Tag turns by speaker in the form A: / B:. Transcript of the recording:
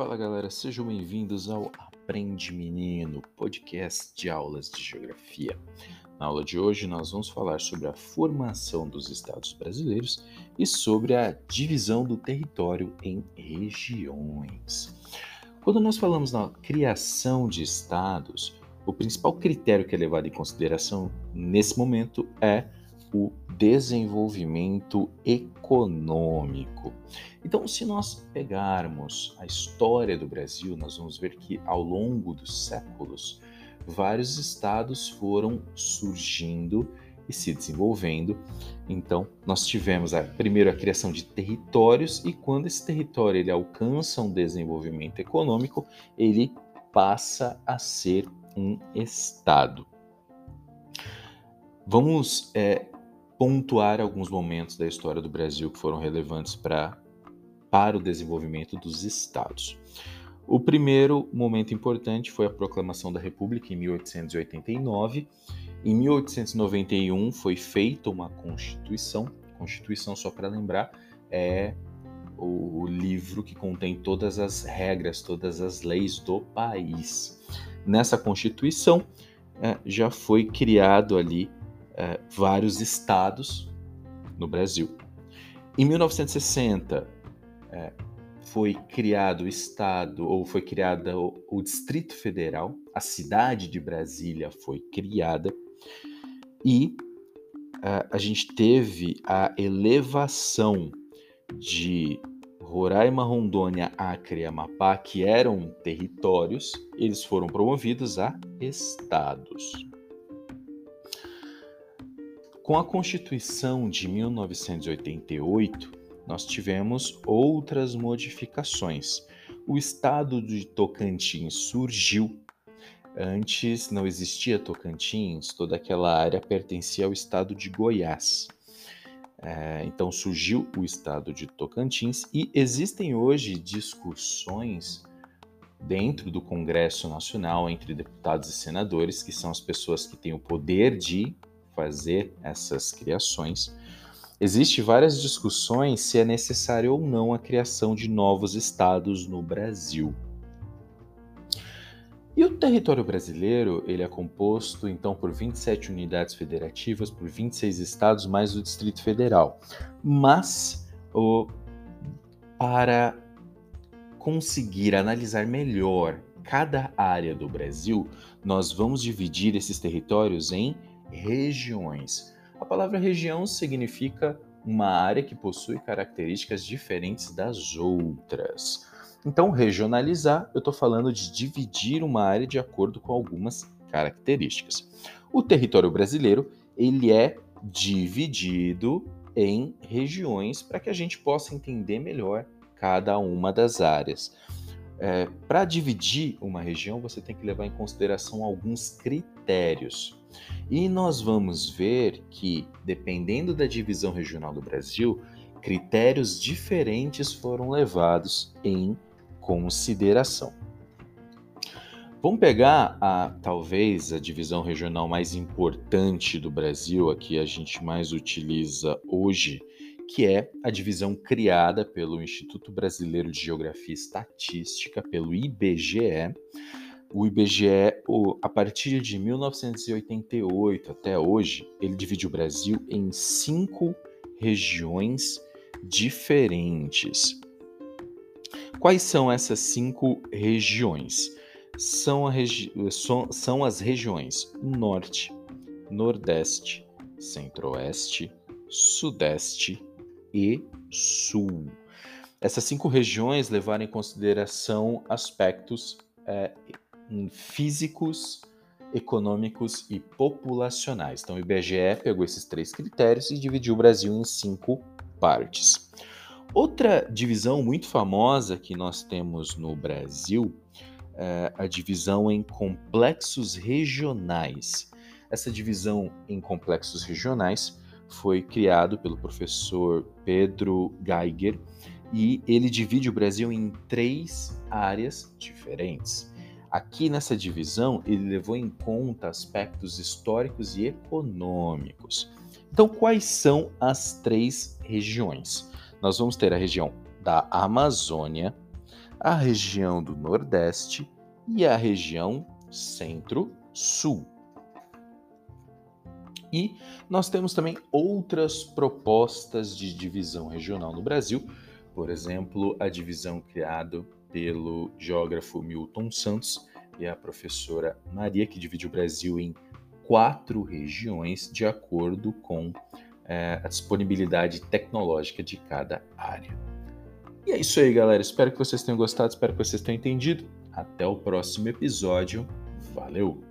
A: Fala galera, sejam bem-vindos ao Aprende Menino, podcast de aulas de geografia. Na aula de hoje nós vamos falar sobre a formação dos estados brasileiros e sobre a divisão do território em regiões. Quando nós falamos na criação de estados, o principal critério que é levado em consideração nesse momento é o desenvolvimento econômico. Então, se nós pegarmos a história do Brasil, nós vamos ver que ao longo dos séculos, vários estados foram surgindo e se desenvolvendo. Então, nós tivemos a, primeiro a criação de territórios e quando esse território ele alcança um desenvolvimento econômico, ele passa a ser um estado. Vamos é, pontuar alguns momentos da história do Brasil que foram relevantes pra, para o desenvolvimento dos estados. O primeiro momento importante foi a proclamação da República em 1889. Em 1891 foi feita uma Constituição. Constituição, só para lembrar, é o livro que contém todas as regras, todas as leis do país. Nessa Constituição é, já foi criado ali é, vários estados no Brasil. Em 1960, é, foi criado o estado, ou foi criada o, o Distrito Federal, a cidade de Brasília foi criada, e é, a gente teve a elevação de Roraima, Rondônia, Acre e Amapá, que eram territórios, eles foram promovidos a estados. Com a Constituição de 1988, nós tivemos outras modificações. O estado de Tocantins surgiu. Antes não existia Tocantins, toda aquela área pertencia ao estado de Goiás. É, então surgiu o estado de Tocantins e existem hoje discussões dentro do Congresso Nacional entre deputados e senadores, que são as pessoas que têm o poder de fazer essas criações, existe várias discussões se é necessário ou não a criação de novos estados no Brasil. E o território brasileiro, ele é composto então por 27 unidades federativas, por 26 estados mais o Distrito Federal. Mas o, para conseguir analisar melhor cada área do Brasil, nós vamos dividir esses territórios em regiões. A palavra região significa uma área que possui características diferentes das outras. Então, regionalizar, eu estou falando de dividir uma área de acordo com algumas características. O território brasileiro ele é dividido em regiões para que a gente possa entender melhor cada uma das áreas. É, para dividir uma região, você tem que levar em consideração alguns critérios. E nós vamos ver que, dependendo da divisão regional do Brasil, critérios diferentes foram levados em consideração. Vamos pegar a talvez a divisão regional mais importante do Brasil, a que a gente mais utiliza hoje, que é a divisão criada pelo Instituto Brasileiro de Geografia e Estatística, pelo IBGE, o IBGE, a partir de 1988 até hoje, ele divide o Brasil em cinco regiões diferentes. Quais são essas cinco regiões? São, regi são, são as regiões Norte, Nordeste, Centro-Oeste, Sudeste e Sul. Essas cinco regiões levaram em consideração aspectos é, físicos, econômicos e populacionais. Então, o IBGE pegou esses três critérios e dividiu o Brasil em cinco partes. Outra divisão muito famosa que nós temos no Brasil é a divisão em complexos regionais. Essa divisão em complexos regionais foi criado pelo professor Pedro Geiger e ele divide o Brasil em três áreas diferentes. Aqui nessa divisão, ele levou em conta aspectos históricos e econômicos. Então, quais são as três regiões? Nós vamos ter a região da Amazônia, a região do Nordeste e a região Centro-Sul. E nós temos também outras propostas de divisão regional no Brasil, por exemplo, a divisão criada pelo geógrafo Milton Santos e a professora Maria, que divide o Brasil em quatro regiões de acordo com é, a disponibilidade tecnológica de cada área. E é isso aí, galera. Espero que vocês tenham gostado, espero que vocês tenham entendido. Até o próximo episódio. Valeu!